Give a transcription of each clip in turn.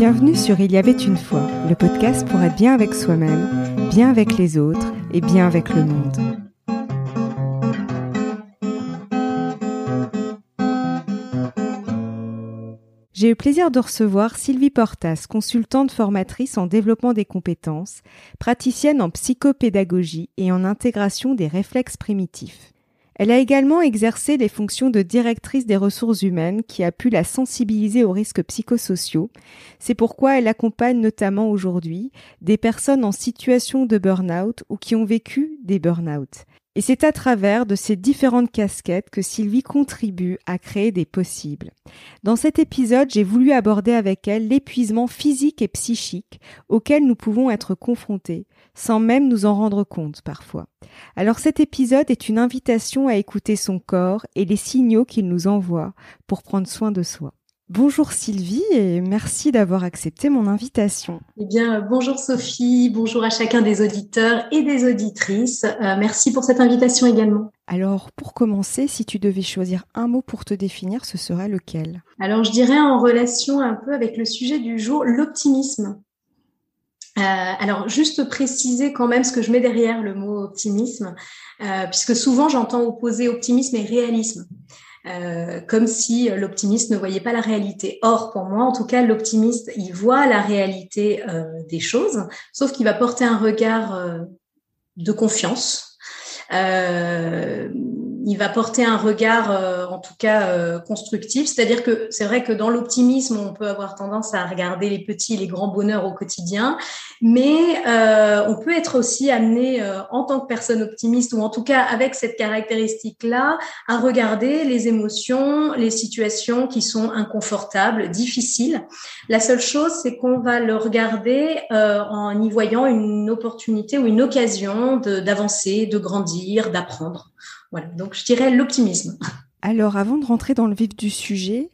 Bienvenue sur Il y avait une fois, le podcast pour être bien avec soi-même, bien avec les autres et bien avec le monde. J'ai eu plaisir de recevoir Sylvie Portas, consultante formatrice en développement des compétences, praticienne en psychopédagogie et en intégration des réflexes primitifs. Elle a également exercé les fonctions de directrice des ressources humaines qui a pu la sensibiliser aux risques psychosociaux. C'est pourquoi elle accompagne notamment aujourd'hui des personnes en situation de burn-out ou qui ont vécu des burn-out. Et c'est à travers de ces différentes casquettes que Sylvie contribue à créer des possibles. Dans cet épisode, j'ai voulu aborder avec elle l'épuisement physique et psychique auquel nous pouvons être confrontés, sans même nous en rendre compte parfois. Alors cet épisode est une invitation à écouter son corps et les signaux qu'il nous envoie pour prendre soin de soi. Bonjour Sylvie et merci d'avoir accepté mon invitation. Eh bien, bonjour Sophie, bonjour à chacun des auditeurs et des auditrices. Euh, merci pour cette invitation également. Alors, pour commencer, si tu devais choisir un mot pour te définir, ce serait lequel? Alors, je dirais en relation un peu avec le sujet du jour, l'optimisme. Euh, alors, juste préciser quand même ce que je mets derrière le mot optimisme, euh, puisque souvent j'entends opposer optimisme et réalisme. Euh, comme si l'optimiste ne voyait pas la réalité. Or, pour moi, en tout cas, l'optimiste, il voit la réalité euh, des choses, sauf qu'il va porter un regard euh, de confiance. Euh, il va porter un regard, euh, en tout cas, euh, constructif. C'est-à-dire que c'est vrai que dans l'optimisme, on peut avoir tendance à regarder les petits et les grands bonheurs au quotidien, mais euh, on peut être aussi amené, en tant que personne optimiste, ou en tout cas avec cette caractéristique-là, à regarder les émotions, les situations qui sont inconfortables, difficiles. La seule chose, c'est qu'on va le regarder en y voyant une opportunité ou une occasion d'avancer, de grandir, d'apprendre. Voilà, donc je dirais l'optimisme. Alors, avant de rentrer dans le vif du sujet,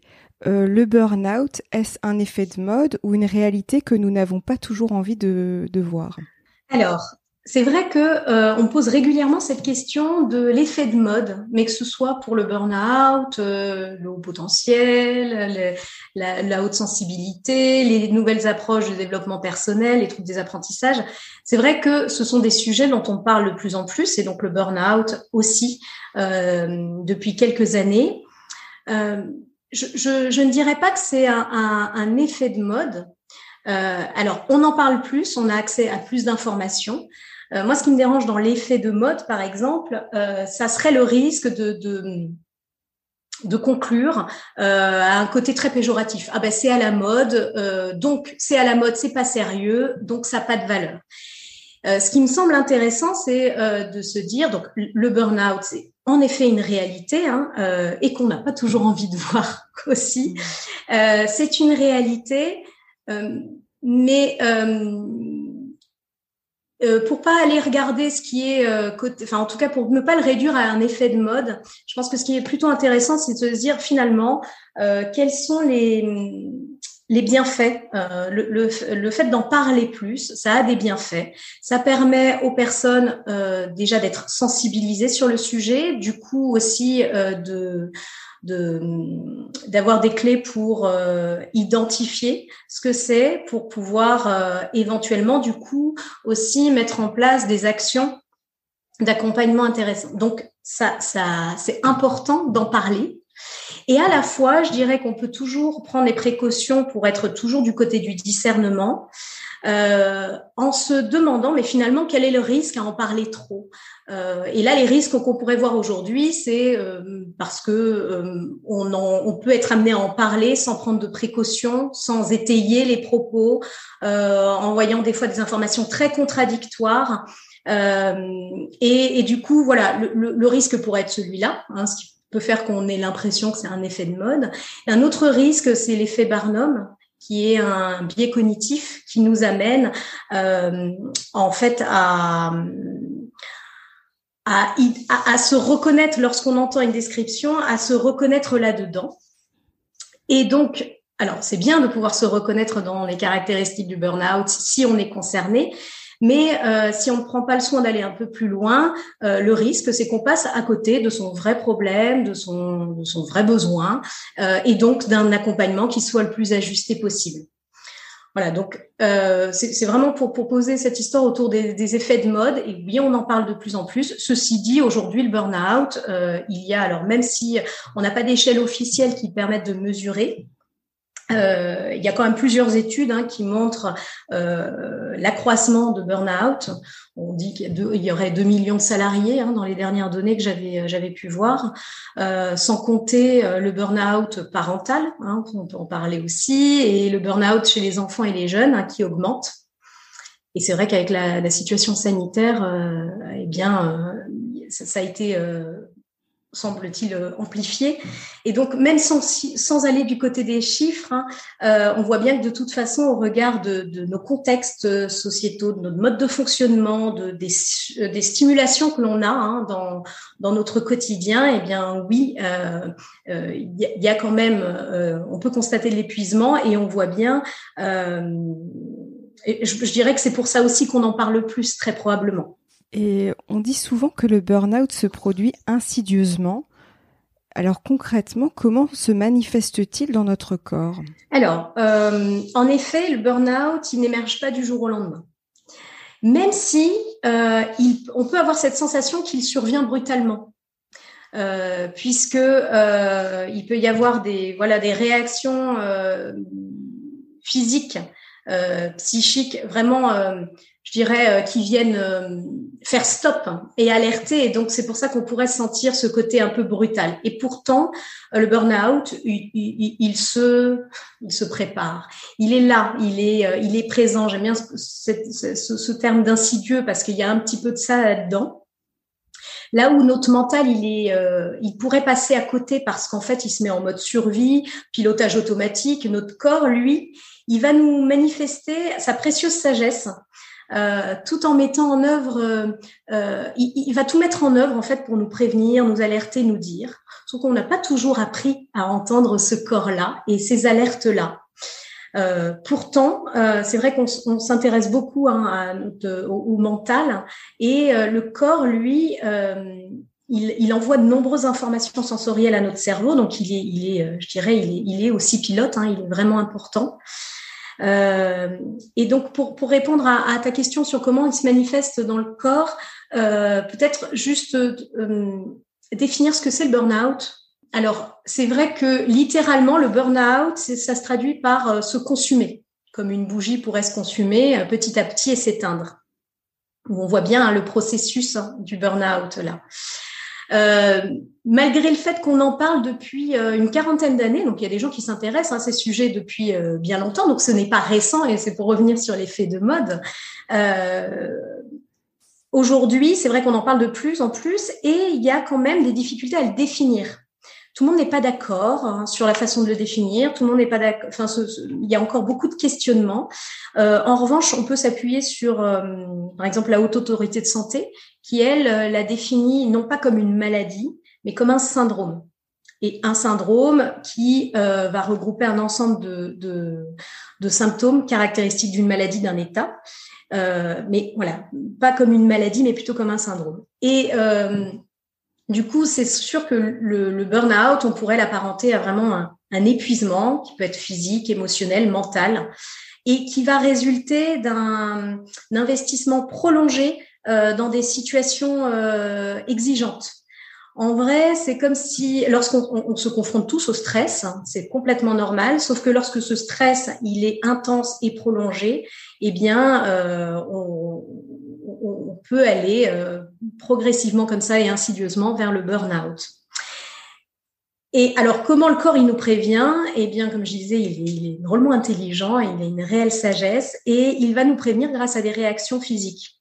euh, le burn-out, est-ce un effet de mode ou une réalité que nous n'avons pas toujours envie de, de voir? Alors, c'est vrai que euh, on pose régulièrement cette question de l'effet de mode, mais que ce soit pour le burn-out, euh, le haut potentiel, la, haute sensibilité, les nouvelles approches de développement personnel, les troubles des apprentissages. C'est vrai que ce sont des sujets dont on parle de plus en plus, et donc le burn-out aussi euh, depuis quelques années. Euh, je, je, je, ne dirais pas que c'est un, un, un, effet de mode. Euh, alors, on en parle plus, on a accès à plus d'informations. Euh, moi, ce qui me dérange dans l'effet de mode, par exemple, euh, ça serait le risque de, de, de conclure euh, à un côté très péjoratif. Ah ben c'est à la mode, euh, donc c'est à la mode, c'est pas sérieux, donc ça n'a pas de valeur. Euh, ce qui me semble intéressant, c'est de se dire, donc le burn-out, c'est en effet une réalité hein, et qu'on n'a pas toujours envie de voir aussi. Mmh. c'est une réalité, mais euh, pour pas aller regarder ce qui est euh, côté, enfin en tout cas pour ne pas le réduire à un effet de mode, je pense que ce qui est plutôt intéressant, c'est de se dire finalement euh, quels sont les les bienfaits. Euh, le, le, le, fait d'en parler plus, ça a des bienfaits. Ça permet aux personnes déjà d'être sensibilisées sur le sujet, du coup aussi de d'avoir des clés pour euh, identifier ce que c'est, pour pouvoir euh, éventuellement du coup aussi mettre en place des actions d'accompagnement intéressant. Donc ça, ça c'est important d'en parler. Et à la fois, je dirais qu'on peut toujours prendre les précautions pour être toujours du côté du discernement, euh, en se demandant, mais finalement, quel est le risque à en parler trop? Euh, Et là, les risques qu'on pourrait voir aujourd'hui, c'est euh, parce que euh, on, en, on, peut être amené à en parler sans prendre de précautions, sans étayer les propos, euh, en voyant des fois des informations très contradictoires. Et, et, du coup, voilà, le, le, le risque pourrait être celui-là, hein, ce qui peut faire qu'on ait l'impression que c'est un effet de mode. un autre risque, c'est l'effet Barnum, qui est un biais cognitif qui nous amène euh, en fait à, à, à, se reconnaître lorsqu'on entend une description, à se reconnaître là-dedans. Et donc, alors c'est bien de pouvoir se reconnaître dans les caractéristiques du burn-out si on est concerné, mais euh, si on ne prend pas le soin d'aller un peu plus loin, euh, le risque, c'est qu'on passe à côté de son vrai problème, de son, vrai besoin, euh, et donc d'un accompagnement qui soit le plus ajusté possible. Voilà, donc euh, c'est vraiment pour, poser cette histoire autour des, effets de mode. Et oui, on en parle de plus en plus. Ceci dit, aujourd'hui, le burn-out, euh, il y a alors même si on n'a pas d'échelle officielle qui permette de mesurer, euh, il y a quand même plusieurs études hein, qui montrent euh, l'accroissement de burn-out. On dit qu'il y, aurait 2 millions de salariés hein, dans les dernières données que j'avais j'avais pu voir, euh, sans compter euh, le burn-out parental, hein, on peut en parler aussi, et le burn-out chez les enfants et les jeunes hein, qui augmente. Et c'est vrai qu'avec la, la, situation sanitaire, euh, eh bien, ça, ça, a été semble-t-il, euh, amplifié. Et donc, même sans, sans aller du côté des chiffres, hein, euh, on voit bien que de toute façon, au regard de, de nos contextes sociétaux, de notre mode de fonctionnement, de, des, euh, des stimulations que l'on a hein, dans, dans notre quotidien, eh bien, oui, il euh, euh, y, a quand même, euh, on peut constater l'épuisement et on voit bien. et je, je dirais que c'est pour ça aussi qu'on en parle plus, très probablement. Et on dit souvent que le burn-out se produit insidieusement. Alors concrètement, comment se manifeste-t-il dans notre corps? Alors, euh, en effet, le burn-out, il n'émerge pas du jour au lendemain. Même si euh, on peut avoir cette sensation qu'il survient brutalement. Euh, puisque il peut y avoir des voilà des réactions physiques, psychiques vraiment je dirais, euh, qui viennent euh, faire stop et alerter. Et donc, c'est pour ça qu'on pourrait sentir ce côté un peu brutal. Et pourtant, euh, le burn-out, il, il, se, il se prépare. Il est là, il est, il est présent. J'aime bien ce, ce, ce terme d'insidieux parce qu'il y a un petit peu de ça là-dedans. Là où notre mental, il est, il pourrait passer à côté parce qu'en fait, il se met en mode survie, pilotage automatique. Notre corps, lui, il va nous manifester sa précieuse sagesse euh, tout en mettant en œuvre, euh, euh, il, va tout mettre en œuvre en fait pour nous prévenir, nous alerter, nous dire. Sauf qu'on n'a pas toujours appris à entendre ce corps-là et ces alertes-là. Euh, pourtant, euh, c'est vrai qu'on s'intéresse beaucoup hein, à notre, au, mental et le corps, lui, il, il, envoie de nombreuses informations sensorielles à notre cerveau, donc il est, il est je dirais, il est, il est aussi pilote, hein, il est vraiment important. Euh, et donc, pour, pour répondre à, à, ta question sur comment il se manifeste dans le corps, euh, peut-être juste euh, définir ce que c'est le burn-out. Alors, c'est vrai que littéralement, le burn-out, ça se traduit par euh, se consumer, comme une bougie pourrait se consumer euh, petit à petit et s'éteindre. On voit bien hein, le processus hein, du burn-out là. Euh, malgré le fait qu'on en parle depuis euh, une quarantaine d'années, donc il y a des gens qui s'intéressent à ces sujets depuis euh, bien longtemps, donc ce n'est pas récent et c'est pour revenir sur l'effet de mode. Aujourd'hui, c'est vrai qu'on en parle de plus en plus et il y a quand même des difficultés à le définir. Tout le monde n'est pas d'accord hein, sur la façon de le définir. Tout le monde n'est pas d'accord. Enfin, il y a encore beaucoup de questionnements. En revanche, on peut s'appuyer sur, par exemple, la haute autorité de santé, qui elle euh, la définit non pas comme une maladie, mais comme un syndrome. Et un syndrome qui va regrouper un ensemble de, de, symptômes caractéristiques d'une maladie d'un état. mais voilà, pas comme une maladie, mais plutôt comme un syndrome. Et du coup, c'est sûr que le, le burn-out, on pourrait l'apparenter à vraiment un, épuisement qui peut être physique, émotionnel, mental, et qui va résulter d'un investissement prolongé euh, dans des situations euh, exigeantes. En vrai, c'est comme si lorsqu'on on, se confronte tous au stress, hein, c'est complètement normal, sauf que lorsque ce stress il est intense et prolongé, eh bien, euh, on, on, peut aller euh, progressivement comme ça et insidieusement vers le burn-out. Et alors, comment le corps il nous prévient? Eh bien, comme je disais, il est, drôlement intelligent, il a une réelle sagesse et il va nous prévenir grâce à des réactions physiques.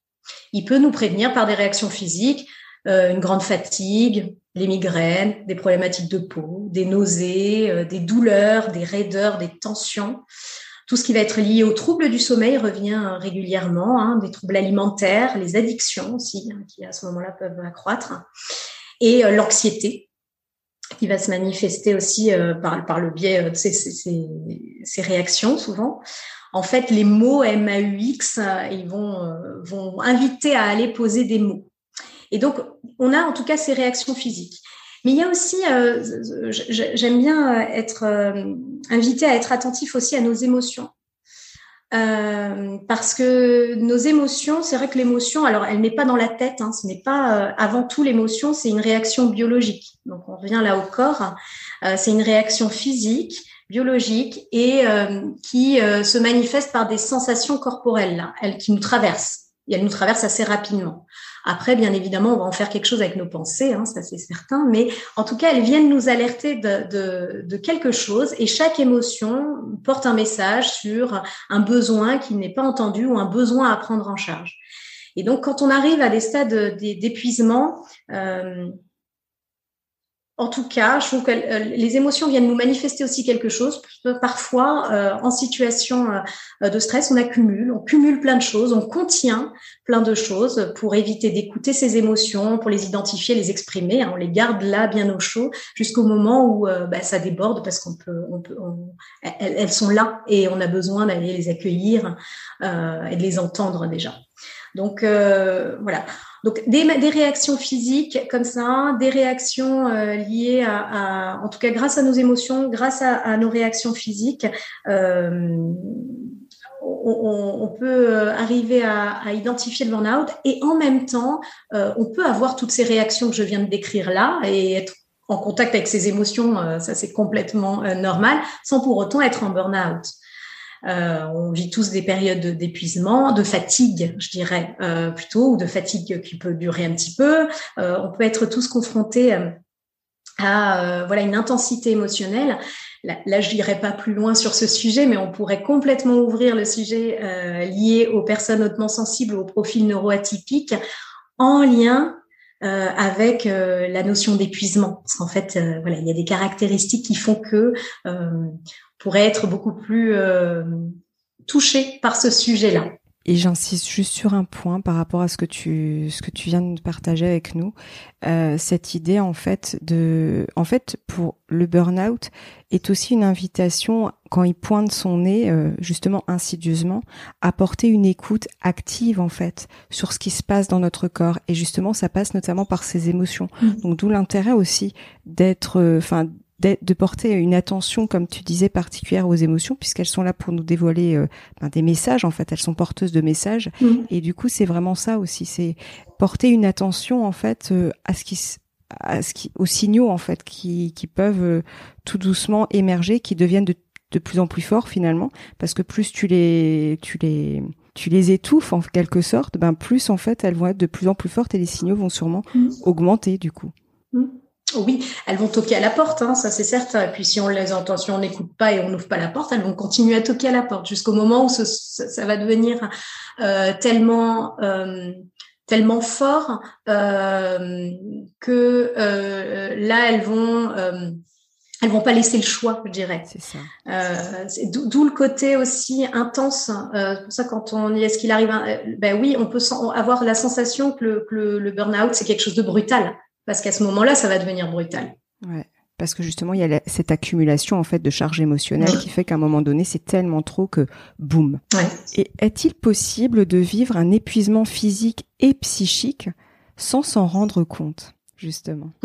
Il peut nous prévenir par des réactions physiques, euh, une grande fatigue, les migraines, des problématiques de peau, des nausées, euh, des douleurs, des raideurs, des tensions. Tout ce qui va être lié aux troubles du sommeil revient régulièrement, hein, des troubles alimentaires, les addictions aussi, hein, qui à ce moment-là peuvent accroître, et euh, l'anxiété, qui va se manifester aussi euh, par, le biais euh, de ces, réactions souvent. En fait, les mots MAUX, ils vont, vont inviter à aller poser des mots. Et donc, on a en tout cas ces réactions physiques. Mais il y a aussi, euh, j'aime bien être euh, invité à être attentif aussi à nos émotions. Euh, parce que nos émotions, c'est vrai que l'émotion, alors elle n'est pas dans la tête, hein, ce n'est pas euh, avant tout l'émotion, c'est une réaction biologique. Donc on revient là au corps, euh, c'est une réaction physique, biologique et qui se manifeste par des sensations corporelles, là, elles qui nous traversent. Et elles nous traversent assez rapidement. Après, bien évidemment, on va en faire quelque chose avec nos pensées, hein, ça c'est certain, mais en tout cas, elles viennent nous alerter de, de, de, quelque chose et chaque émotion porte un message sur un besoin qui n'est pas entendu ou un besoin à prendre en charge. Et donc, quand on arrive à des stades d'épuisement, euh, en tout cas, je trouve que euh, les émotions viennent nous manifester aussi quelque chose. Parfois, euh, en situation euh, de stress, on accumule, on cumule plein de choses, on contient plein de choses pour éviter d'écouter ces émotions, pour les identifier, les exprimer. Hein. on les garde là, bien au chaud, jusqu'au moment où bah, ça déborde parce qu'on peut, on peut elles, sont là et on a besoin d'aller les accueillir et de les entendre déjà. Donc voilà. Donc des, réactions physiques comme ça, des réactions euh, liées à, en tout cas grâce à nos émotions, grâce à, nos réactions physiques, euh, on, peut euh, arriver à, identifier le burn-out et en même temps, on peut avoir toutes ces réactions que je viens de décrire là et être en contact avec ses émotions, ça c'est complètement normal, sans pour autant être en burn-out. Euh, on vit tous des périodes d'épuisement, de fatigue, je dirais euh, plutôt, ou de fatigue qui peut durer un petit peu. Euh, on peut être tous confrontés à voilà une intensité émotionnelle. Là, je n'irai pas plus loin sur ce sujet, mais on pourrait complètement ouvrir le sujet lié aux personnes hautement sensibles, aux profils neuroatypiques, en lien avec la notion d'épuisement. Parce qu'en fait, voilà, il y a des caractéristiques qui font que pourrait être beaucoup plus euh, touché par ce sujet-là. Et j'insiste juste sur un point par rapport à ce que tu ce que tu viens de partager avec nous, euh, cette idée en fait de en fait pour le burn-out est aussi une invitation quand il pointe son nez euh, justement insidieusement à porter une écoute active en fait sur ce qui se passe dans notre corps et justement ça passe notamment par ses émotions. Mmh. Donc d'où l'intérêt aussi d'être enfin de, porter une attention, comme tu disais, particulière aux émotions, puisqu'elles sont là pour nous dévoiler euh, ben, des messages. En fait, elles sont porteuses de messages. Mmh. Et du coup, c'est vraiment ça aussi. C'est porter une attention en fait euh, à ce qui à ce qui, aux signaux en fait qui, qui peuvent euh, tout doucement émerger, qui deviennent de, de plus en plus forts finalement, parce que plus tu les tu les tu les étouffes en quelque sorte, ben plus en fait elles vont être de plus en plus fortes et les signaux vont sûrement mmh. augmenter du coup. Mmh. Oui, elles vont toquer à la porte, hein, ça c'est certain. Et puis si on les entend, si on n'écoute pas et on n'ouvre pas la porte, elles vont continuer à toquer à la porte jusqu'au moment où ça, va devenir euh, tellement euh, tellement fort euh, que là elles vont elles vont pas laisser le choix, je dirais. C'est ça. D'où le côté aussi intense. c'est pour ça quand on dit est-ce qu'il arrive, ben oui, on peut avoir la sensation que le, que le burn-out c'est quelque chose de brutal parce qu'à ce moment-là, ça va devenir brutal. Ouais. Parce que justement, il y a cette accumulation en fait de charges émotionnelles qui fait qu'à un moment donné, c'est tellement trop que boum. Ouais. Et est-il possible de vivre un épuisement physique et psychique sans s'en rendre compte, justement?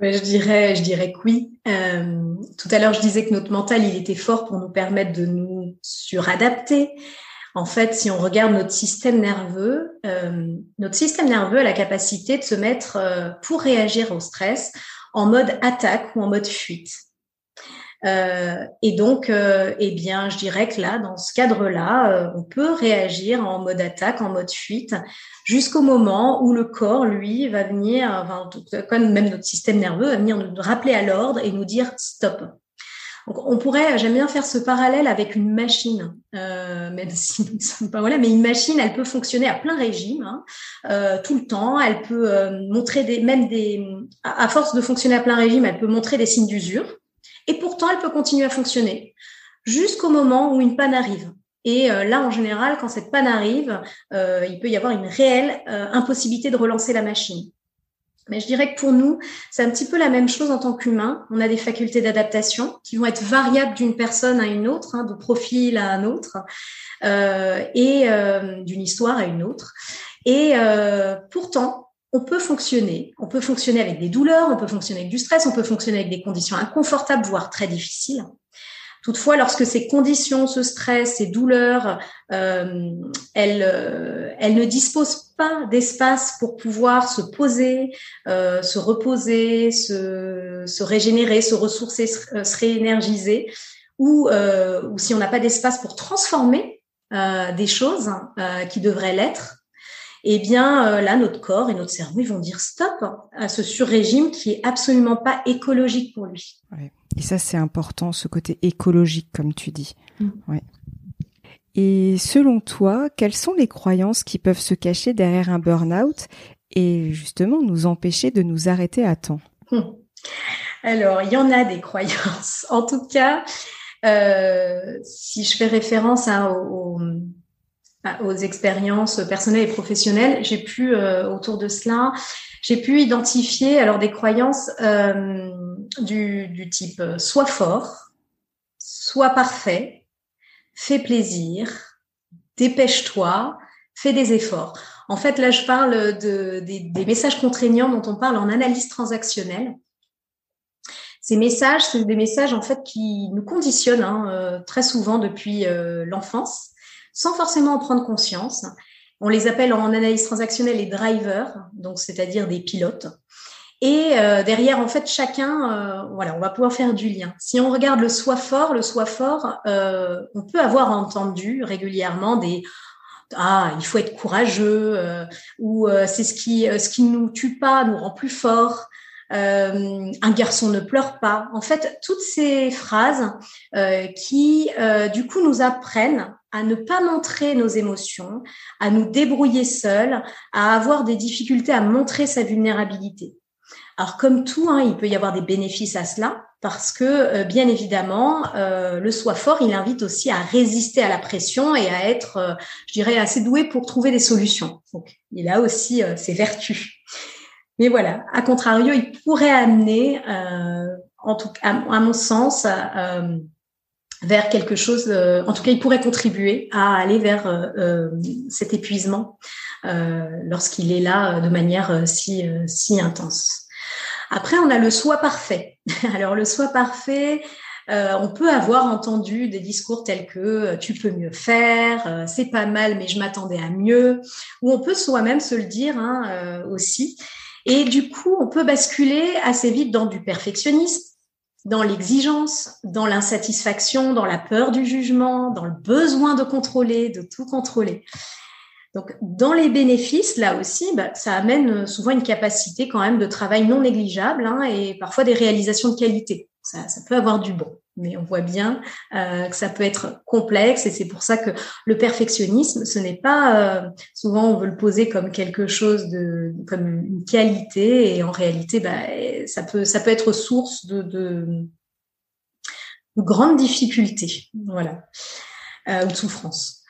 Je dirais, je dirais que oui. Euh, tout à l'heure, je disais que notre mental, il était fort pour nous permettre de nous suradapter, en fait, si on regarde notre système nerveux, euh, notre système nerveux a la capacité de se mettre, euh, pour réagir au stress, en mode attaque ou en mode fuite. Euh, et donc, eh bien, je dirais que là, dans ce cadre-là, on peut réagir en mode attaque, en mode fuite, jusqu'au moment où le corps, lui, va venir, enfin, comme même notre système nerveux, va venir nous rappeler à l'ordre et nous dire stop. Donc, on pourrait, j'aime bien faire ce parallèle avec une machine, euh, même si nous ne sommes pas voilà, mais une machine, elle peut fonctionner à plein régime, hein, euh, tout le temps. Elle peut euh, montrer des, même des, à force de fonctionner à plein régime, elle peut montrer des signes d'usure. Et pourtant, elle peut continuer à fonctionner jusqu'au moment où une panne arrive. Et euh, là, en général, quand cette panne arrive, il peut y avoir une réelle impossibilité de relancer la machine. Mais je dirais que pour nous, c'est un petit peu la même chose en tant qu'humain. On a des facultés d'adaptation qui vont être variables d'une personne à une autre, hein, de profil à un autre, euh, et euh, d'une histoire à une autre. Et euh, pourtant, on peut fonctionner. On peut fonctionner avec des douleurs, on peut fonctionner avec du stress, on peut fonctionner avec des conditions inconfortables, voire très difficiles Toutefois, lorsque ces conditions, ce stress, ces douleurs, euh, elles, euh, elles ne disposent pas d'espace pour pouvoir se poser, euh, se reposer, se, se, régénérer, se ressourcer, se, se réénergiser, ou, euh, ou si on n'a pas d'espace pour transformer euh, des choses qui devraient l'être, eh bien là, notre corps et notre cerveau ils vont dire stop à ce sur-régime qui est absolument pas écologique pour lui. Et ça, c'est important, ce côté écologique, comme tu dis. Mm. Ouais. Et selon toi, quelles sont les croyances qui peuvent se cacher derrière un burn-out et justement nous empêcher de nous arrêter à temps? Hmm. Alors, il y en a des croyances. En tout cas, euh, si je fais référence aux, expériences personnelles et professionnelles, j'ai pu euh, autour de cela j'ai pu identifier alors des croyances euh, du, type soit fort, soit parfait, fais plaisir, dépêche-toi, fais des efforts. En fait, là, je parle de, des, des, messages contraignants dont on parle en analyse transactionnelle. Ces messages, c'est des messages en fait qui nous conditionnent hein, euh, très souvent depuis euh, l'enfance, sans forcément en prendre conscience. On les appelle en analyse transactionnelle les drivers, donc c'est-à-dire des pilotes. Et euh, derrière, en fait, chacun, euh, voilà, on va pouvoir faire du lien. Si on regarde le soi fort, le soi fort, euh, on peut avoir entendu régulièrement des ah, il faut être courageux, ou c'est ce qui ce qui nous tue pas nous rend plus fort. un garçon ne pleure pas. En fait, toutes ces phrases qui, du coup, nous apprennent à ne pas montrer nos émotions, à nous débrouiller seuls, à avoir des difficultés à montrer sa vulnérabilité. Alors comme tout, hein, il peut y avoir des bénéfices à cela, parce que euh, bien évidemment, euh, le soi fort, il invite aussi à résister à la pression et à être, euh, je dirais, assez doué pour trouver des solutions. Donc il a aussi ses vertus. Mais voilà, à contrario, il pourrait amener, en tout cas, à, mon sens, vers quelque chose, euh, en tout cas, il pourrait contribuer à aller vers euh, euh, cet épuisement lorsqu'il est là de manière si, si intense. Après, on a le soi parfait. Alors, le soi parfait, on peut avoir entendu des discours tels que tu peux mieux faire, c'est pas mal, mais je m'attendais à mieux, ou on peut soi-même se le dire hein, aussi. Et du coup, on peut basculer assez vite dans du perfectionnisme dans l'exigence, dans l'insatisfaction, dans la peur du jugement, dans le besoin de contrôler, de tout contrôler. Donc, dans les bénéfices, là aussi, bah, ça amène souvent une capacité quand même de travail non négligeable hein, et parfois des réalisations de qualité. Ça, peut avoir du bon, mais on voit bien euh, que ça peut être complexe et c'est pour ça que le perfectionnisme, ce n'est pas euh, souvent on veut le poser comme quelque chose de comme une qualité et en réalité, bah, ça peut être source de, de, de grandes difficultés, voilà, euh, ou de souffrance.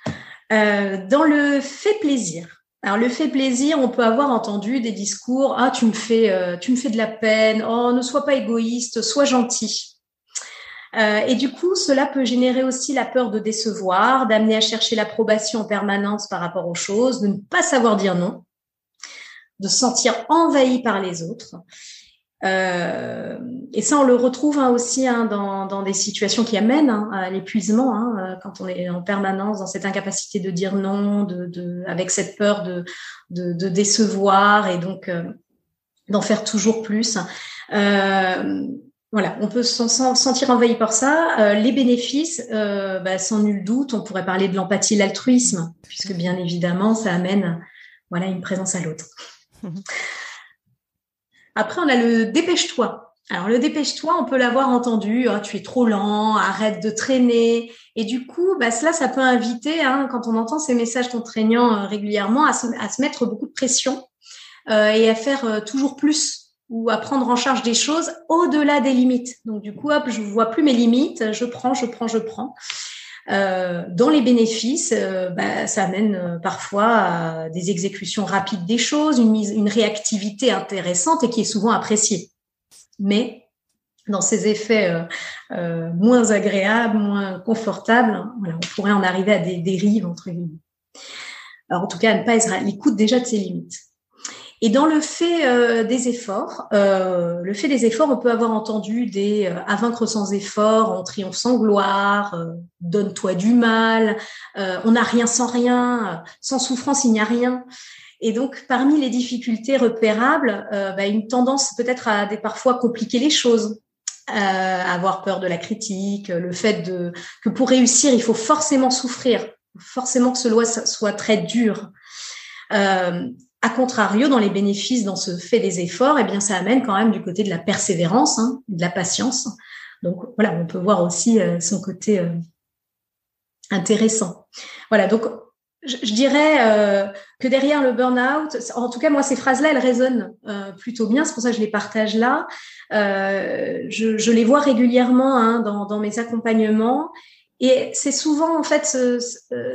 Euh, dans le fait plaisir, alors le fait plaisir, on peut avoir entendu des discours ah tu me fais euh, tu me fais de la peine, oh ne sois pas égoïste, sois gentil. Euh, et du coup, cela peut générer aussi la peur de décevoir, d'amener à chercher l'approbation en permanence par rapport aux choses, de ne pas savoir dire non, de se sentir envahi par les autres. Euh, et ça, on le retrouve hein, aussi hein, dans, dans, des situations qui amènent hein, à l'épuisement, hein, euh, quand on est en permanence dans cette incapacité de dire non, de, de avec cette peur de, de, de décevoir et donc euh, d'en faire toujours plus. Euh, voilà, on peut se sentir envahi par ça. Euh, les bénéfices, bah, sans nul doute, on pourrait parler de l'empathie, l'altruisme, puisque bien évidemment, ça amène voilà une présence à l'autre. Après, on a le dépêche-toi. Alors le dépêche-toi, on peut l'avoir entendu, oh, tu es trop lent, arrête de traîner. Et du coup, bah, cela, ça peut inviter, hein, quand on entend ces messages contraignants euh, régulièrement, à se, mettre beaucoup de pression euh, et à faire euh, toujours plus ou à prendre en charge des choses au-delà des limites. Donc du coup, hop, je vois plus mes limites, je prends, je prends, je prends. Euh, dans les bénéfices, euh, bah, ça amène euh, parfois à des exécutions rapides des choses, une, mise, une réactivité intéressante et qui est souvent appréciée. Mais dans ces effets moins agréables, moins confortables, voilà, on pourrait en arriver à des dérives entre guillemets. Alors en tout cas, à ne pas être à déjà de ses limites. Et dans le fait euh, des efforts, euh, le fait des efforts, on peut avoir entendu des euh, à vaincre sans effort, on triomphe sans gloire, donne-toi du mal, on n'a rien sans rien, sans souffrance il n'y a rien. Et donc, parmi les difficultés repérables, bah, une tendance peut-être à des, parfois compliquer les choses, avoir peur de la critique, le fait de que pour réussir, il faut forcément souffrir, forcément que ce loi soit très dur. Euh, a contrario, dans les bénéfices, dans ce fait des efforts, eh bien, ça amène quand même du côté de la persévérance, hein, de la patience. Donc voilà, on peut voir aussi euh, son côté euh, intéressant. Voilà, donc je, dirais euh, que derrière le burn-out, en tout cas moi ces phrases-là, elles résonnent plutôt bien. C'est pour ça que je les partage là. Je, je, les vois régulièrement hein, dans, dans, mes accompagnements. Et c'est souvent en fait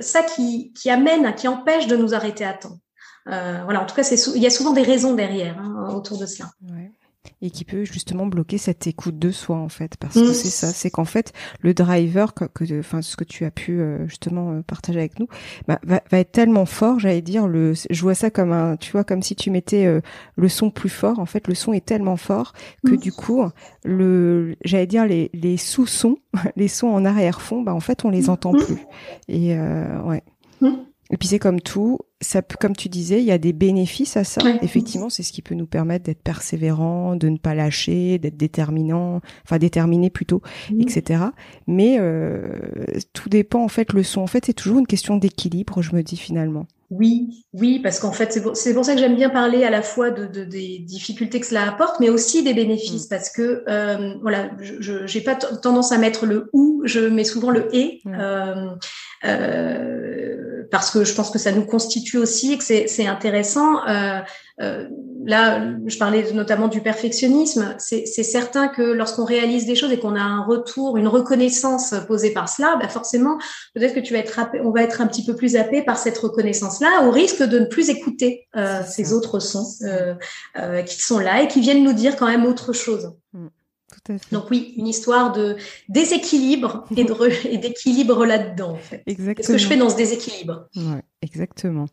ça qui, qui amène, qui empêche de nous arrêter à temps. Euh, voilà, en tout cas, il y a souvent des raisons derrière hein, autour de cela. Et qui peut justement bloquer cette écoute de soi en fait, parce que mm. c'est ça, c'est qu'en fait le driver, que, enfin ce que tu as pu euh, justement euh, partager avec nous, bah, va, être tellement fort, j'allais dire, le, je vois ça comme un, tu vois, comme si tu mettais le son plus fort. En fait, le son est tellement fort que mm. du coup, le, j'allais dire les, les sous-sons, les sons en arrière-fond, bah en fait on les mm. entend plus. Et ouais. Et puis c'est comme tout, ça comme tu disais, il y a des bénéfices à ça. Effectivement, c'est ce qui peut nous permettre d'être persévérant, de ne pas lâcher, d'être déterminant, enfin déterminé plutôt, etc. Mais euh, tout dépend en fait. Le son, en fait, c'est toujours une question d'équilibre. Je me dis finalement. Oui, oui, parce qu'en fait, c'est pour, pour, ça que j'aime bien parler à la fois de, de, des difficultés que cela apporte, mais aussi des bénéfices, mm. parce que euh, voilà, je n'ai pas tendance à mettre le ou, je mets souvent le et. Mm. Euh, euh, parce que je pense que ça nous constitue aussi et que c'est intéressant. Euh, euh, là, je parlais notamment du perfectionnisme. C'est certain que lorsqu'on réalise des choses et qu'on a un retour, une reconnaissance posée par cela, bah forcément, peut-être que tu vas être, on va être un petit peu plus happé par cette reconnaissance-là, au risque de ne plus écouter euh, ces autres sons euh, euh, qui sont là et qui viennent nous dire quand même autre chose. Mm. Donc oui, une histoire de déséquilibre et d'équilibre là-dedans. En fait. Qu'est-ce que je fais dans ce déséquilibre? Ouais, Exactement.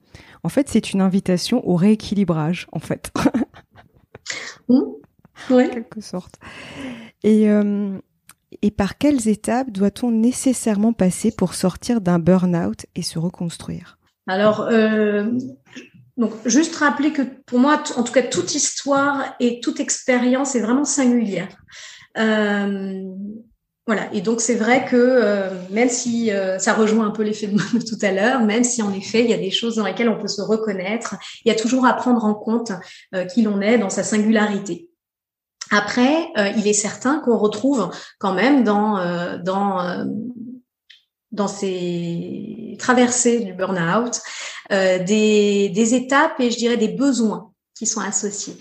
En fait, c'est une invitation au rééquilibrage, en fait. mmh. En quelque sorte. Et, euh, et par quelles étapes doit-on nécessairement passer pour sortir d'un burn-out et se reconstruire? Alors, euh, donc, juste rappeler que pour moi, en tout cas, toute histoire et toute expérience est vraiment singulière. Euh, voilà. Et donc c'est vrai que euh, même si euh, ça rejoint un peu l'effet de tout à l'heure, même si en effet il y a des choses dans lesquelles on peut se reconnaître, il y a toujours à prendre en compte qui l'on est dans sa singularité. Après, il est certain qu'on retrouve quand même dans dans dans ces traversées du burn-out des, des étapes et je dirais des besoins qui sont associés.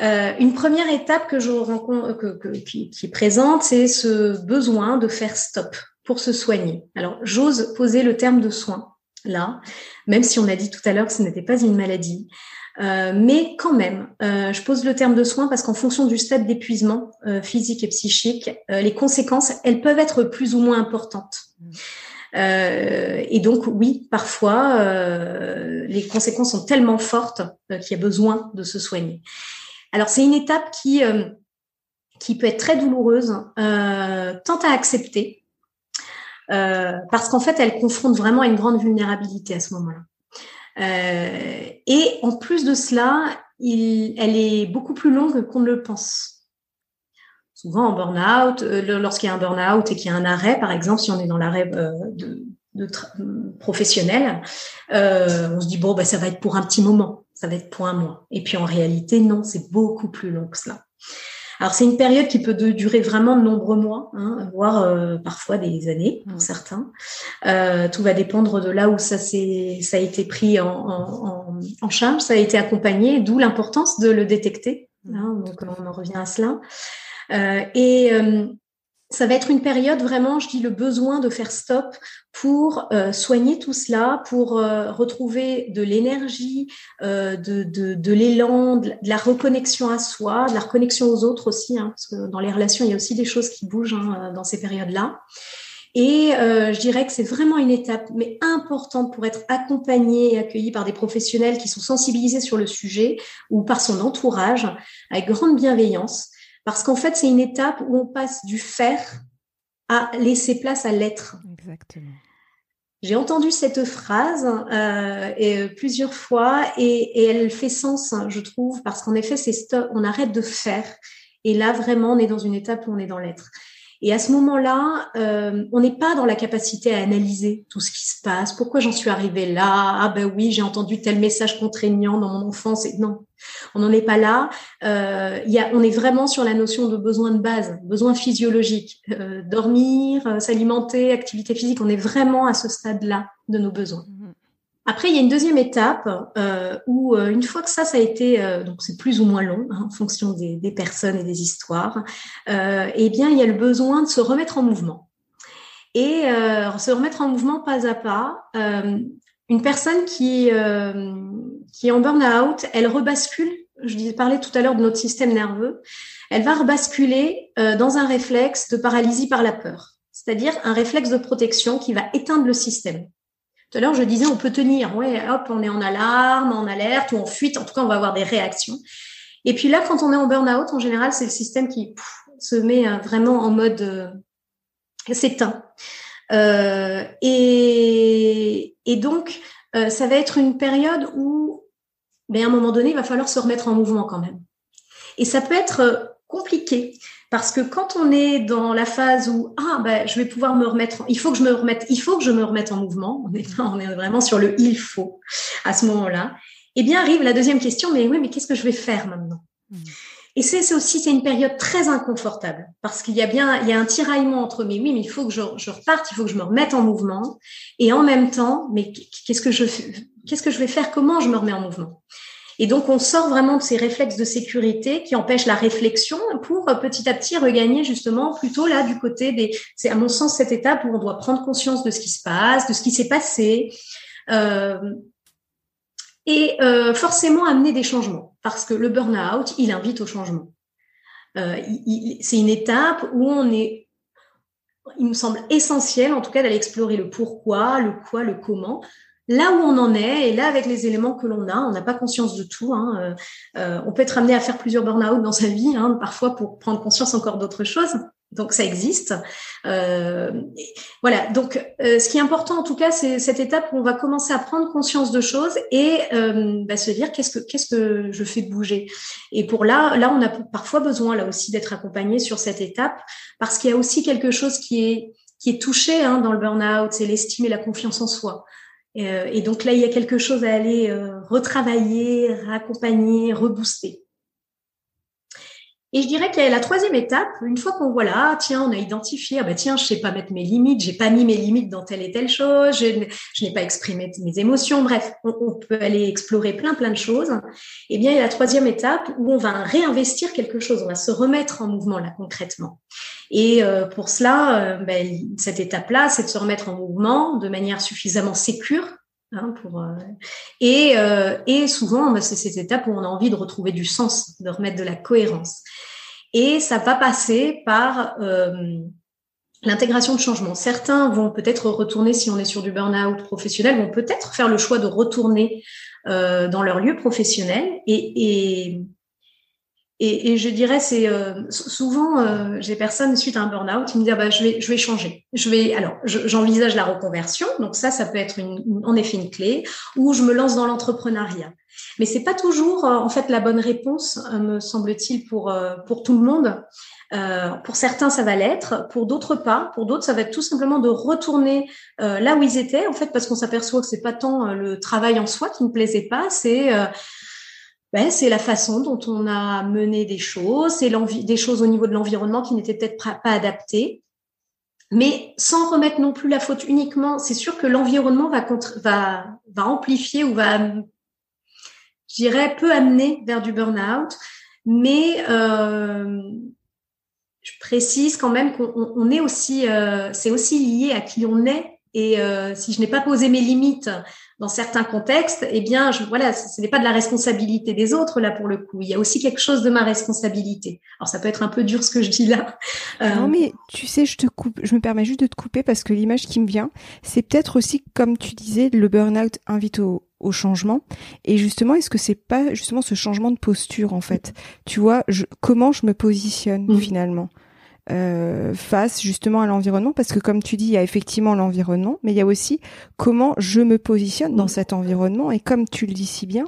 Euh, une première étape que je rencontre, que, qui, qui, est présente, c'est ce besoin de faire stop pour se soigner. Alors, j'ose poser le terme de soin là, même si on a dit tout à l'heure que ce n'était pas une maladie. Euh, mais quand même, euh, je pose le terme de soin parce qu'en fonction du stade d'épuisement euh, physique et psychique, euh, les conséquences, elles peuvent être plus ou moins importantes. et donc oui, parfois, les conséquences sont tellement fortes qu'il y a besoin de se soigner. Alors c'est une étape qui euh, qui peut être très douloureuse, euh, tant à accepter, euh, parce qu'en fait elle confronte vraiment à une grande vulnérabilité à ce moment-là. et en plus de cela, il, elle est beaucoup plus longue qu'on ne le pense souvent en burn-out, lorsqu'il y a un burn-out et qu'il y a un arrêt, par exemple, si on est dans l'arrêt de, de professionnel, euh, on se dit bon, bah, ça va être pour un petit moment ça va être pour un mois. Et puis en réalité, non, c'est beaucoup plus long que cela. Alors c'est une période qui peut durer vraiment de nombreux mois, hein, voire euh, parfois des années pour certains. Euh, tout va dépendre de là où ça, ça a été pris en, en, en, charge, ça a été accompagné, d'où l'importance de le détecter. Hein, donc on en revient à cela. Euh, et euh, ça va être une période vraiment, je dis, le besoin de faire stop pour euh, soigner tout cela, pour euh, retrouver de l'énergie, euh, de, de, de l'élan, de, la reconnexion à soi, de la reconnexion aux autres aussi, hein, parce que dans les relations, il y a aussi des choses qui bougent hein, dans ces périodes-là. Et je dirais que c'est vraiment une étape, mais importante pour être accompagné et accueilli par des professionnels qui sont sensibilisés sur le sujet ou par son entourage avec grande bienveillance. Parce qu'en fait, c'est une étape où on passe du faire à laisser place à l'être. Exactement. J'ai entendu cette phrase euh, et, plusieurs fois et, et, elle fait sens, je trouve, parce qu'en effet, c'est stop, on arrête de faire et là vraiment, on est dans une étape où on est dans l'être. Et à ce moment-là, euh, on n'est pas dans la capacité à analyser tout ce qui se passe. Pourquoi j'en suis arrivée là? Ah ben oui, j'ai entendu tel message contraignant dans mon enfance. Et non, on n'en est pas là. Euh, y a, on est vraiment sur la notion de besoin de base, besoin physiologique, euh, dormir, euh, s'alimenter, activité physique. On est vraiment à ce stade-là de nos besoins. Après, il y a une deuxième étape euh, où, euh, une fois que ça, ça a été, euh, donc c'est plus ou moins long hein, en fonction des, des, personnes et des histoires, euh, eh bien, il y a le besoin de se remettre en mouvement. Et euh, se remettre en mouvement pas à pas. une personne qui, qui est en burn-out, elle rebascule, je parlais tout à l'heure de notre système nerveux, elle va rebasculer dans un réflexe de paralysie par la peur, c'est-à-dire un réflexe de protection qui va éteindre le système. Tout à l'heure, je disais, on peut tenir. Ouais, hop, on est en alarme, en alerte ou en fuite. En tout cas, on va avoir des réactions. Et puis là, quand on est en burn-out, en général, c'est le système qui se met euh, vraiment en mode euh, s'éteint. Euh, et, donc, ça va être une période où, ben, à un moment donné, il va falloir se remettre en mouvement quand même. Et ça peut être compliqué parce que quand on est dans la phase où ah ben je vais pouvoir me remettre, il faut que je me remette, il faut que je me remette en mouvement. On est, on est vraiment sur le il faut à ce moment-là. Eh bien arrive la deuxième question, mais oui, mais qu'est-ce que je vais faire maintenant? Mmh. Et c'est aussi c'est une période très inconfortable parce qu'il y a bien il y a un tiraillement entre mais oui mais il faut que je, je reparte, il faut que je me remette en mouvement et en même temps mais qu'est-ce que je qu'est-ce que je vais faire Comment je me remets en mouvement? Et donc, on sort vraiment de ces réflexes de sécurité qui empêchent la réflexion pour euh, petit à petit regagner justement plutôt là du côté des. C'est à mon sens cette étape où on doit prendre conscience de ce qui se passe, de ce qui s'est passé. Euh, et euh, forcément amener des changements parce que le burn-out, il invite au changement. C'est une étape où on est, il me semble essentiel en tout cas d'aller explorer le pourquoi, le quoi, le comment, là où on en est et là avec les éléments que l'on a, on n'a pas conscience de tout. Hein, euh, euh, on peut être amené à faire plusieurs burn-out dans sa vie, hein, parfois pour prendre conscience encore d'autres choses. Donc ça existe. Euh, voilà. Donc ce qui est important en tout cas, c'est cette étape où on va commencer à prendre conscience de choses et bah, se dire qu'est-ce que je fais bouger. Et pour là, là on a parfois besoin là aussi d'être accompagné sur cette étape parce qu'il y a aussi quelque chose qui est qui est touché hein, dans le burn-out, c'est l'estime et la confiance en soi. Euh, et donc là, il y a quelque chose à aller euh, retravailler, raccompagner, rebooster. Et je dirais a la troisième étape, une fois qu'on voit là, tiens, on a identifié, ah bah tiens, je sais pas mettre mes limites, j'ai pas mis mes limites dans telle et telle chose, je, n'ai pas exprimé mes émotions, bref, on, peut aller explorer plein plein de choses. Eh bien, la troisième étape où on va réinvestir quelque chose, on va se remettre en mouvement là concrètement. Et euh, pour cela, euh, ben, cette étape-là, c'est de se remettre en mouvement de manière suffisamment sécure Hein, euh, et, euh, et souvent, bah, c'est cette étape où on a envie de retrouver du sens, de remettre de la cohérence. Et ça va passer par euh, l'intégration de changement. Certains vont peut-être retourner, si on est sur du burn-out professionnel, vont peut-être faire le choix de retourner euh, dans leur lieu professionnel et, et et, et, je dirais, c'est euh, souvent, euh, j'ai personne suite à un burn-out qui me disent ah bah, je vais, je vais changer. Je vais, alors, j'envisage la reconversion. Donc ça, ça peut être une, en effet une clé. Ou je me lance dans l'entrepreneuriat. Mais c'est pas toujours, euh, en fait, la bonne réponse, euh, me semble-t-il, pour pour tout le monde. pour certains, ça va l'être. Pour d'autres, pas. Pour d'autres, ça va être tout simplement de retourner là où ils étaient, en fait, parce qu'on s'aperçoit que c'est pas tant le travail en soi qui ne plaisait pas, c'est ben, c'est la façon dont on a mené des choses, c'est des choses au niveau de l'environnement qui n'étaient peut-être pas adaptées. Mais sans remettre non plus la faute uniquement, c'est sûr que l'environnement va, va, va amplifier ou va, je dirais, peut amener vers du burn-out. Mais euh, je précise quand même qu'on est aussi, euh, c'est aussi lié à qui on est. Et euh, si je n'ai pas posé mes limites dans certains contextes, eh bien, je, voilà, ce n'est pas de la responsabilité des autres là pour le coup. Il y a aussi quelque chose de ma responsabilité. Alors ça peut être un peu dur ce que je dis là. Non mais tu sais, je te coupe, je me permets juste de te couper parce que l'image qui me vient, c'est peut-être aussi comme tu disais, le burn-out invite au, au changement. Et justement, est-ce que c'est pas justement ce changement de posture en fait? Tu vois, je, comment je me positionne mmh. finalement? Euh, face justement à l'environnement parce que comme tu dis il y a effectivement l'environnement mais il y a aussi comment je me positionne dans cet environnement et comme tu le dis si bien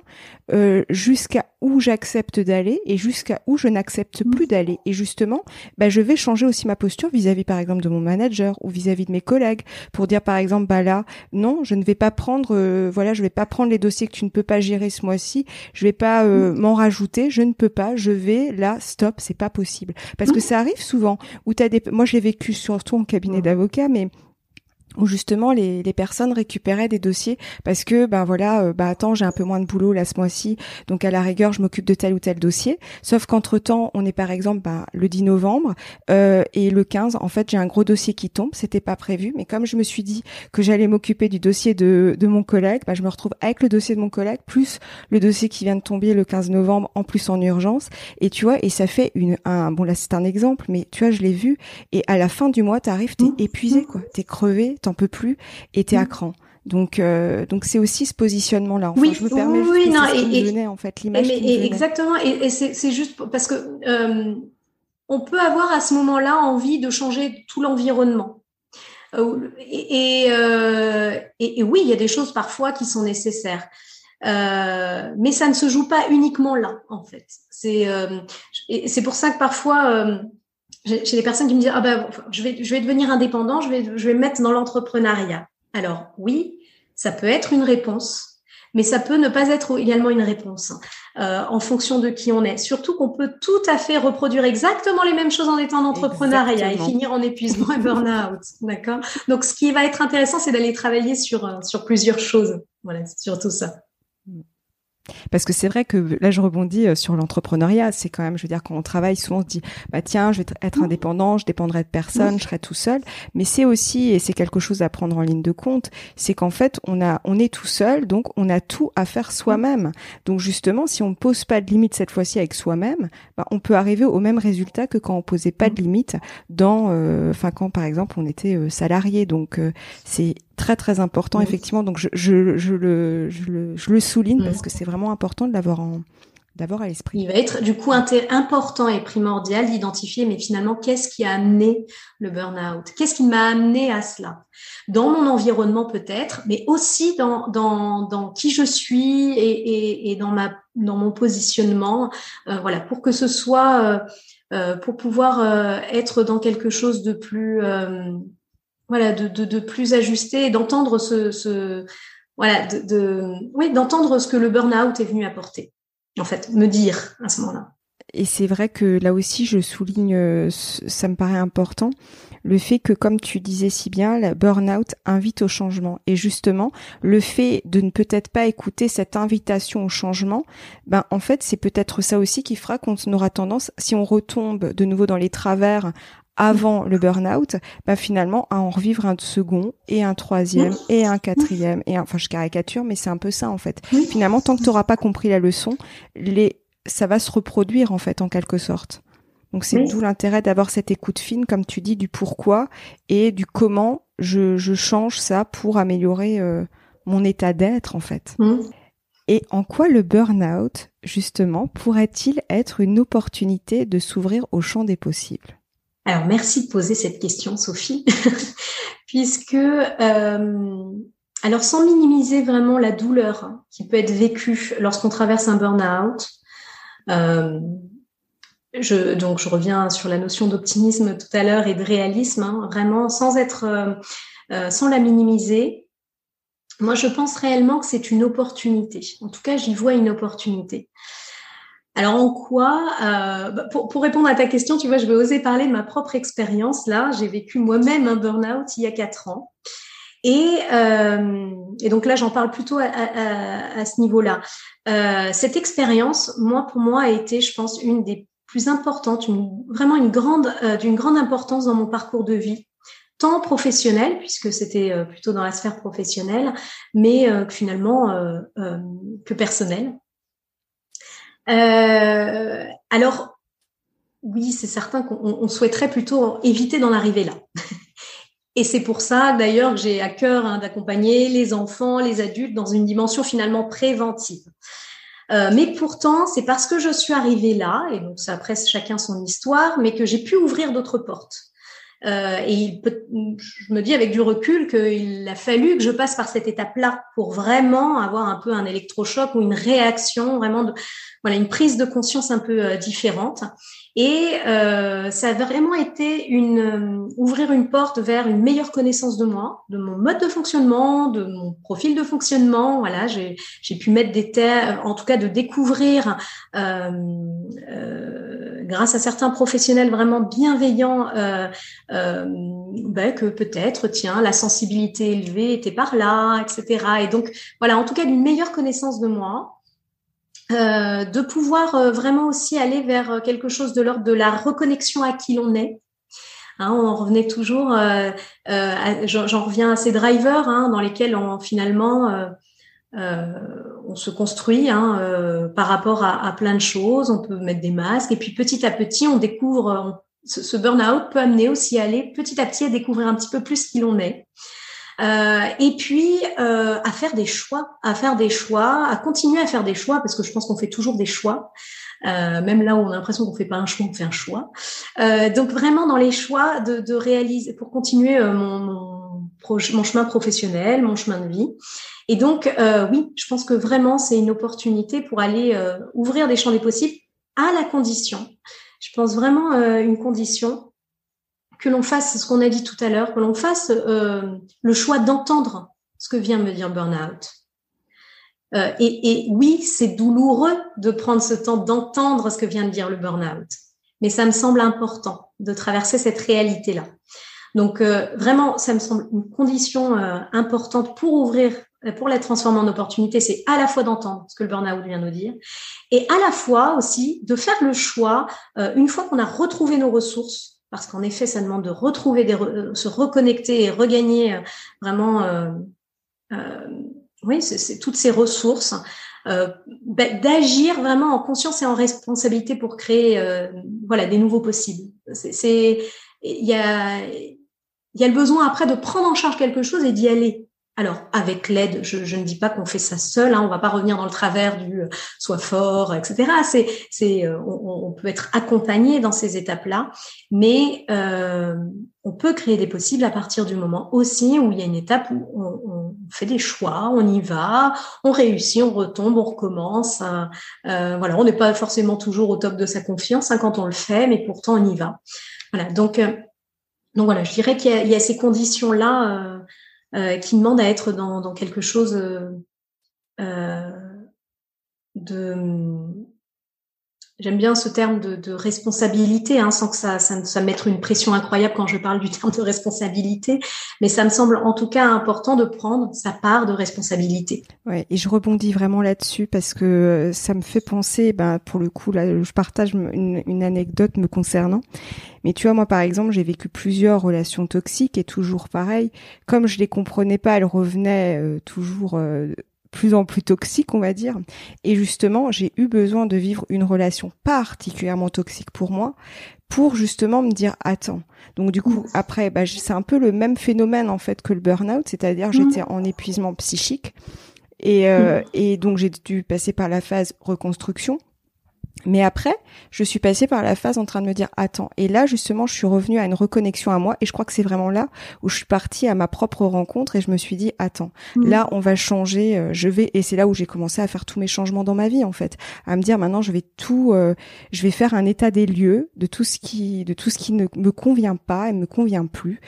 euh, jusqu'à où j'accepte d'aller et jusqu'à où je n'accepte plus d'aller. Et justement, bah, je vais changer aussi ma posture vis-à-vis, par exemple, de mon manager ou vis-à-vis de mes collègues pour dire, par exemple, bah là, non, je ne vais pas prendre, euh, voilà, je vais pas prendre les dossiers que tu ne peux pas gérer ce mois-ci. Je vais pas euh, m'en rajouter. Je ne peux pas. Je vais là, stop, c'est pas possible. Parce que ça arrive souvent où t'as des, moi, j'ai vécu surtout en cabinet d'avocat, mais où justement les, les, personnes récupéraient des dossiers parce que ben voilà euh, bah attends j'ai un peu moins de boulot là ce mois-ci donc à la rigueur je m'occupe de tel ou tel dossier. Sauf qu'entre temps on est par exemple ben, le 10 novembre euh, et le 15 en fait j'ai un gros dossier qui tombe c'était pas prévu mais comme je me suis dit que j'allais m'occuper du dossier de, de mon collègue ben, je me retrouve avec le dossier de mon collègue plus le dossier qui vient de tomber le 15 novembre en plus en urgence. Et tu vois et ça fait une un bon là c'est un exemple mais tu vois je l'ai vu et à la fin du mois t'arrives t'es mmh. épuisé quoi. T'es crevé t'en peux plus et t'es à mm. cran. Donc, euh, donc c'est aussi ce positionnement-là. Enfin, oui, je me permets oui, juste non, et, et, en fait l'image. Exactement, et, c'est juste parce que euh, on peut avoir à ce moment-là envie de changer tout l'environnement. Euh, et, et, oui, il y a des choses parfois qui sont nécessaires, mais ça ne se joue pas uniquement là, en fait. C'est c'est pour ça que parfois j'ai des personnes qui me disent ah ben je vais je vais devenir indépendant, je vais je vais me mettre dans l'entrepreneuriat. Alors oui, ça peut être une réponse, mais ça peut ne pas être également une réponse euh, en fonction de qui on est. Surtout qu'on peut tout à fait reproduire exactement les mêmes choses en étant en entrepreneuriat et finir en épuisement et burn-out. D'accord? Donc ce qui va être intéressant, c'est d'aller travailler sur euh, sur plusieurs choses. Voilà, c'est surtout ça. Parce que c'est vrai que là, je rebondis euh, sur l'entrepreneuriat. C'est quand même, je veux dire, quand on travaille, souvent on se dit, bah tiens, je vais être mmh. indépendant, je dépendrai de personne, je serai tout seul. Mais c'est aussi, et c'est quelque chose à prendre en ligne de compte, c'est qu'en fait, on a, on est tout seul, donc on a tout à faire soi-même. Donc justement, si on ne pose pas de limite cette fois-ci avec soi-même, bah, on peut arriver au même résultat que quand on posait pas de limite dans, euh, enfin quand par exemple on était euh, salarié. Donc c'est très très important effectivement. Donc je, je, je, le, je, le, je le souligne parce que c'est vraiment important de l'avoir en d'avoir à l'esprit. Il va être du coup important et primordial d'identifier, mais finalement, qu'est-ce qui a amené le burn-out? Qu'est-ce qui m'a amené à cela? Dans mon environnement peut-être, mais aussi dans, dans, dans qui je suis et, et, et dans, ma, dans mon positionnement. Euh, voilà, pour que ce soit, euh, euh, pour pouvoir être dans quelque chose de plus voilà, de, plus ajuster d'entendre ce, voilà, oui, d'entendre ce que le burn-out est venu apporter. En fait, me dire à ce moment-là. Et c'est vrai que là aussi, je souligne, ça me paraît important, le fait que, comme tu disais si bien, la burn-out invite au changement. Et justement, le fait de ne peut-être pas écouter cette invitation au changement, ben en fait, c'est peut-être ça aussi qui fera qu'on aura tendance, si on retombe de nouveau dans les travers avant le burn-out, bah finalement à en revivre un second et un troisième et un quatrième et enfin je caricature mais c'est un peu ça en fait. Finalement tant que tu n'auras pas compris la leçon, les ça va se reproduire en fait en quelque sorte. Donc c'est d'où l'intérêt d'avoir cette écoute fine comme tu dis du pourquoi et du comment je, je change ça pour améliorer euh, mon état d'être en fait. Et en quoi le burn-out justement pourrait-il être une opportunité de s'ouvrir au champ des possibles? Alors, merci de poser cette question, Sophie, puisque, euh, alors sans minimiser vraiment la douleur qui peut être vécue lorsqu'on traverse un burn-out, euh, je, donc je reviens sur la notion d'optimisme tout à l'heure et de réalisme, hein, vraiment sans être, euh, sans la minimiser. Moi, je pense réellement que c'est une opportunité. En tout cas, j'y vois une opportunité. Alors en quoi euh, bah, pour, pour, répondre à ta question, tu vois, je vais oser parler de ma propre expérience. Là, j'ai vécu moi-même un burn-out il y a quatre ans. Et, euh, et donc là, j'en parle plutôt à, ce niveau-là. Euh, cette expérience, moi, pour moi, a été, je pense, une des plus importantes, une, vraiment une grande, d'une grande importance dans mon parcours de vie, tant professionnel, puisque c'était plutôt dans la sphère professionnelle, mais finalement que personnel. Alors, oui, c'est certain qu'on souhaiterait plutôt éviter d'en arriver là. Et c'est pour ça, d'ailleurs, que j'ai à cœur hein, d'accompagner les enfants, les adultes dans une dimension finalement préventive. Euh, mais pourtant, c'est parce que je suis arrivée là, et donc ça après chacun son histoire, mais que j'ai pu ouvrir d'autres portes. Euh, et il peut, je me dis avec du recul qu'il a fallu que je passe par cette étape-là pour vraiment avoir un peu un électrochoc ou une réaction, vraiment de, voilà, une prise de conscience un peu euh, différente. Et euh, ça a vraiment été une euh, ouvrir une porte vers une meilleure connaissance de moi, de mon mode de fonctionnement, de mon profil de fonctionnement. Voilà, j'ai pu mettre des terres, en tout cas de découvrir euh, euh, grâce à certains professionnels vraiment bienveillants euh, ben, que peut-être tiens la sensibilité élevée était par là, etc. Et donc voilà, en tout cas d'une meilleure connaissance de moi. Euh, de pouvoir euh, vraiment aussi aller vers euh, quelque chose de l'ordre de la reconnexion à qui l'on est. Hein, on revenait toujours, j'en reviens à ces drivers hein, dans lesquels on finalement on se construit hein, par rapport à, plein de choses. On peut mettre des masques et puis petit à petit on découvre. ce, ce burn-out peut amener aussi à aller petit à petit à découvrir un petit peu plus qui l'on est. Euh, et puis euh, à faire des choix, à faire des choix, à continuer à faire des choix, parce que je pense qu'on fait toujours des choix. Euh, même là où on a l'impression qu'on fait pas un choix, on fait un choix. Euh, donc vraiment dans les choix de, de réaliser, pour continuer euh, mon, mon, mon, chemin professionnel, mon chemin de vie. Et donc euh, oui, je pense que vraiment c'est une opportunité pour aller ouvrir des champs des possibles à la condition. Je pense vraiment une condition que l'on fasse ce qu'on a dit tout à l'heure, que l'on fasse euh, le choix d'entendre ce que vient me dire Burnout. Euh, et, et, oui, c'est douloureux de prendre ce temps d'entendre ce que vient de dire le burn-out, mais ça me semble important de traverser cette réalité-là. Donc euh, vraiment, ça me semble une condition euh, importante pour ouvrir, pour la transformer en opportunité, c'est à la fois d'entendre ce que le burn-out vient nous dire, et à la fois aussi de faire le choix, euh, une fois qu'on a retrouvé nos ressources, parce qu'en effet, ça demande de retrouver, des, euh, se reconnecter et regagner euh, vraiment, euh, euh, oui, c'est toutes ces ressources, euh, bah, d'agir vraiment en conscience et en responsabilité pour créer, euh, voilà, des nouveaux possibles. Il y a, il y a le besoin après de prendre en charge quelque chose et d'y aller. Alors, avec l'aide, je, ne dis pas qu'on fait ça seul. Hein, on va pas revenir dans le travers du euh, soit fort, etc. C'est, c'est, euh, on, peut être accompagné dans ces étapes-là, mais euh, on peut créer des possibles à partir du moment aussi où il y a une étape où on, fait des choix, on y va, on réussit, on retombe, on recommence. Euh, euh voilà, on n'est pas forcément toujours au top de sa confiance hein, quand on le fait, mais pourtant on y va. Voilà, donc, donc voilà, je dirais qu'il y, y a, ces conditions-là euh, qui demande à être dans, dans quelque chose euh, euh de J'aime bien ce terme de, de responsabilité, hein, sans que ça, ça, ça mette une pression incroyable quand je parle du terme de responsabilité, mais ça me semble en tout cas important de prendre sa part de responsabilité. Ouais, et je rebondis vraiment là-dessus parce que ça me fait penser, ben, pour le coup, là, je partage une, une anecdote me concernant. Mais tu vois, moi, par exemple, j'ai vécu plusieurs relations toxiques et toujours pareil. Comme je les comprenais pas, elles revenaient euh, toujours euh, plus en plus toxique, on va dire. Et justement, j'ai eu besoin de vivre une relation particulièrement toxique pour moi, pour justement me dire attends. Donc du coup, après, bah, c'est un peu le même phénomène en fait que le burn-out, c'est-à-dire mmh. j'étais en épuisement psychique. Et, euh, mmh. et donc j'ai dû passer par la phase reconstruction mais après, je suis passée par la phase en train de me dire attends. Et là, justement, je suis revenue à une reconnexion à moi. Et je crois que c'est vraiment là où je suis partie à ma propre rencontre et je me suis dit attends, mmh. là, on va changer. Euh, je vais et c'est là où j'ai commencé à faire tous mes changements dans ma vie en fait, à me dire maintenant, je vais tout, euh, je vais faire un état des lieux de tout ce qui, de tout ce qui ne me convient pas et me convient plus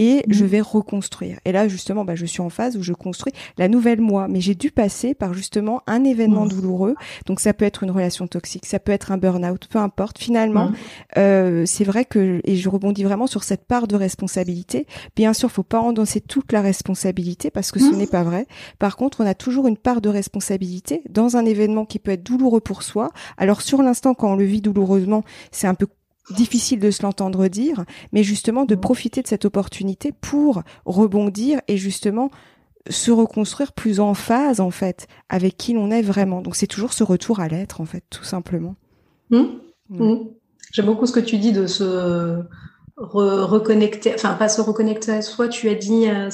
et je mmh. vais reconstruire. Et là, justement, bah, je suis en phase où je construis la nouvelle moi. Mais j'ai dû passer par justement un événement mmh. douloureux. Donc ça peut être une relation toxique, ça peut être un burn-out, peu importe. Finalement, mmh. euh, c'est vrai que et je rebondis vraiment sur cette part de responsabilité. Bien sûr, faut pas endosser toute la responsabilité parce que ce n'est pas vrai. Par contre, on a toujours une part de responsabilité dans un événement qui peut être douloureux pour soi. Alors sur l'instant, quand on le vit douloureusement, c'est un peu difficile de se l'entendre dire, mais justement de profiter de cette opportunité pour rebondir et justement se reconstruire plus en phase en fait avec qui l'on est vraiment. Donc c'est toujours ce retour à l'être en fait, tout simplement. Mmh. Mmh. J'aime beaucoup ce que tu dis de se reconnecter, enfin pas se reconnecter à soi, tu as dit euh,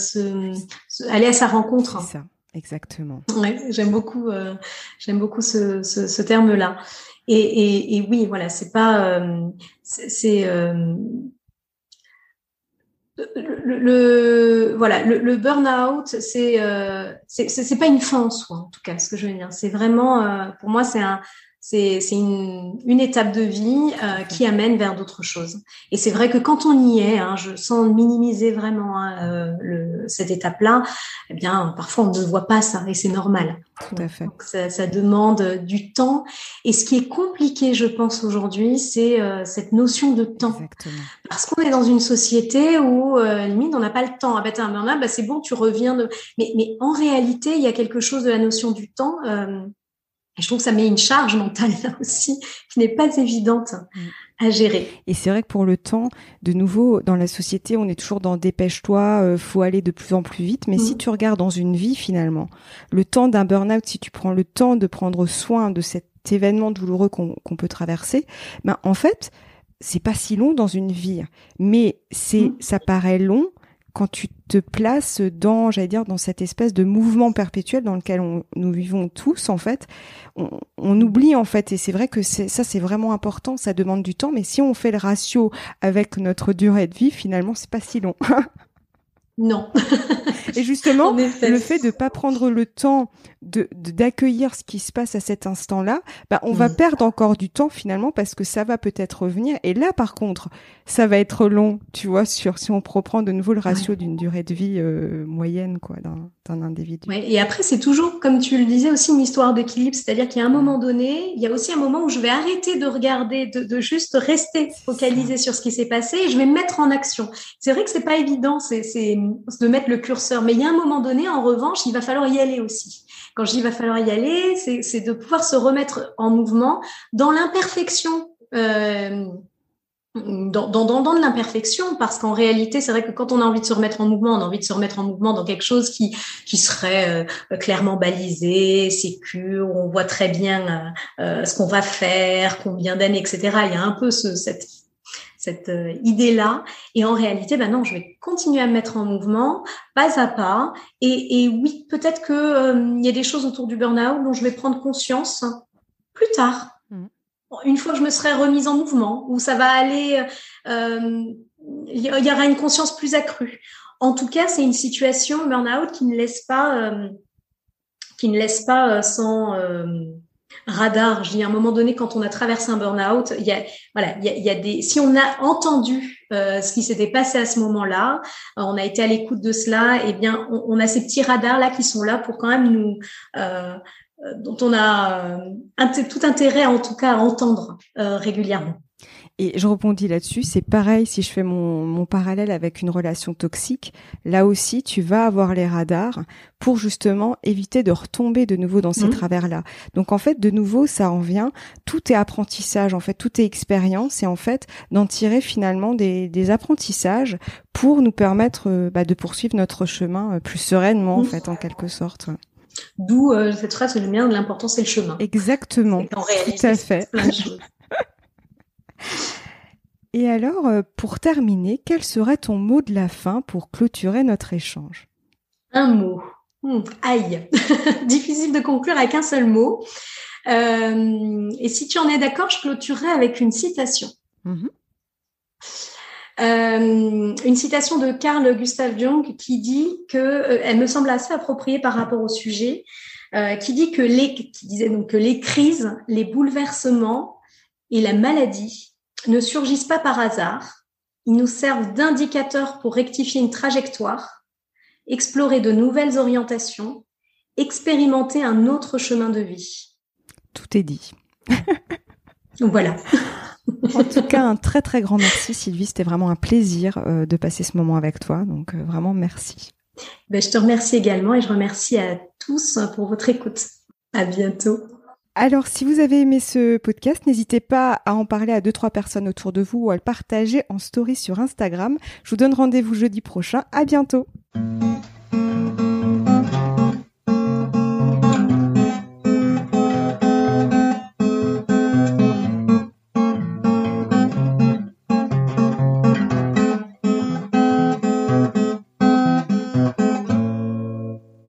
aller à sa rencontre. C'est ça, exactement. Ouais, j'aime beaucoup, euh, j'aime beaucoup ce, ce, terme-là. Et, et, et, oui, voilà, c'est pas, euh, c'est le, le, voilà, le, le burn-out, c'est euh, c'est pas une fin en soi, en tout cas, ce que je veux dire. C'est vraiment, pour moi, c'est un, c'est une, une, étape de vie euh, qui amène vers d'autres choses. Et c'est vrai que quand on y est, hein, je sens minimiser vraiment hein, euh, le, cette étape-là, eh bien, parfois on ne voit pas ça et c'est normal. Tout à fait. Donc, ça, ça, demande du temps. Et ce qui est compliqué, je pense, aujourd'hui, c'est euh, cette notion de temps. Exactement. Parce qu'on est dans une société où, limite, on n'a pas le temps. Ah bah, un bah, c'est bon, tu reviens de... Mais, mais en réalité, il y a quelque chose de la notion du temps et je trouve que ça met une charge mentale là aussi qui n'est pas évidente mm. à gérer. Et c'est vrai que pour le temps, de nouveau, dans la société, on est toujours dans dépêche-toi, euh, faut aller de plus en plus vite. Mais si mm. tu regardes dans une vie finalement, le temps d'un burn-out, si tu prends le temps de prendre soin de cet événement douloureux qu'on peut traverser, ben en fait, c'est pas si long dans une vie, mais c'est mm. ça paraît long quand tu te places dans, j'allais dire, dans cette espèce de mouvement perpétuel dans lequel nous vivons tous, en fait, on, on oublie, en fait, et c'est vrai que ça, c'est vraiment important, ça demande du temps, mais si on fait le ratio avec notre durée de vie, finalement, c'est pas si long. Non. et justement, le fait de pas prendre le temps de d'accueillir ce qui se passe à cet instant-là, bah, on va mm. perdre encore du temps finalement parce que ça va peut-être revenir. Et là, par contre, ça va être long, tu vois, sur si on reprend de nouveau le ratio d'une durée de vie euh, moyenne, quoi, d'un individu. Ouais, et après, c'est toujours, comme tu le disais, aussi une histoire d'équilibre. C'est-à-dire qu'il y a un moment donné, il y a aussi un moment où je vais arrêter de regarder, de, de juste rester focalisé sur ce qui s'est passé et je vais me mettre en action. C'est vrai que c'est pas évident, c'est de mettre le curseur, mais il y a un moment donné, en revanche, il va falloir y aller aussi. Quand je dis il va falloir y aller, c'est de pouvoir se remettre en mouvement dans l'imperfection. Euh, dans, dans, dans, de l'imperfection, parce qu'en réalité, c'est vrai que quand on a envie de se remettre en mouvement, on a envie de se remettre en mouvement dans quelque chose qui, qui serait euh, clairement balisé, sécure, on voit très bien euh, euh, ce qu'on va faire, combien d'années, etc. Il y a un peu ce, cette cette euh, idée-là. Et en réalité, ben non, je vais continuer à me mettre en mouvement, pas à pas. Et, et oui, peut-être que euh, il y a des choses autour du burn-out dont je vais prendre conscience plus tard. Mmh. Une fois que je me serai remise en mouvement, où ça va aller, euh, il y aura une conscience plus accrue. En tout cas, c'est une situation burn-out qui ne laisse pas, qui ne laisse pas sans radar. Je dis à un moment donné, quand on a traversé un burn-out, il y a, voilà, il y a, des. Si on a entendu euh, ce qui s'était passé à ce moment-là, euh, on a été à l'écoute de cela. Eh bien, on, a ces petits radars là qui sont là pour quand même nous, euh dont on a tout intérêt, en tout cas, à entendre régulièrement. Et je rebondis là-dessus, c'est pareil si je fais mon, mon, parallèle avec une relation toxique. Là aussi, tu vas avoir les radars pour justement éviter de retomber de nouveau dans ces mmh. travers-là. Donc en fait, de nouveau, ça en vient. Tout est apprentissage, en fait, tout est expérience et en fait d'en tirer finalement des, des, apprentissages pour nous permettre euh, bah, de poursuivre notre chemin euh, plus sereinement, en mmh. fait, en quelque sorte. D'où euh, cette phrase, le mien de l'important, c'est le chemin. Exactement. Tout à fait. Et alors, euh, pour terminer, quel serait ton mot de la fin pour clôturer notre échange? Un mot. Hmm, aïe, difficile de conclure avec un seul mot. Euh, et si tu en es d'accord, je clôturerai avec une citation. Mhm. Euh, une citation de Carl Gustav Jung qui dit que, elle me semble assez appropriée par rapport au sujet, qui dit que les, qui disait donc que les crises, les bouleversements et la maladie ne surgissent pas par hasard. Ils nous servent d'indicateurs pour rectifier une trajectoire, explorer de nouvelles orientations, expérimenter un autre chemin de vie. Tout est dit. voilà. en tout cas, un très très grand merci Sylvie. C'était vraiment un plaisir euh, de passer ce moment avec toi. Donc euh, vraiment merci. Ben, je te remercie également et je remercie à tous pour votre écoute. À bientôt. Alors, si vous avez aimé ce podcast, n'hésitez pas à en parler à deux, trois personnes autour de vous ou à le partager en story sur Instagram. Je vous donne rendez-vous jeudi prochain. À bientôt.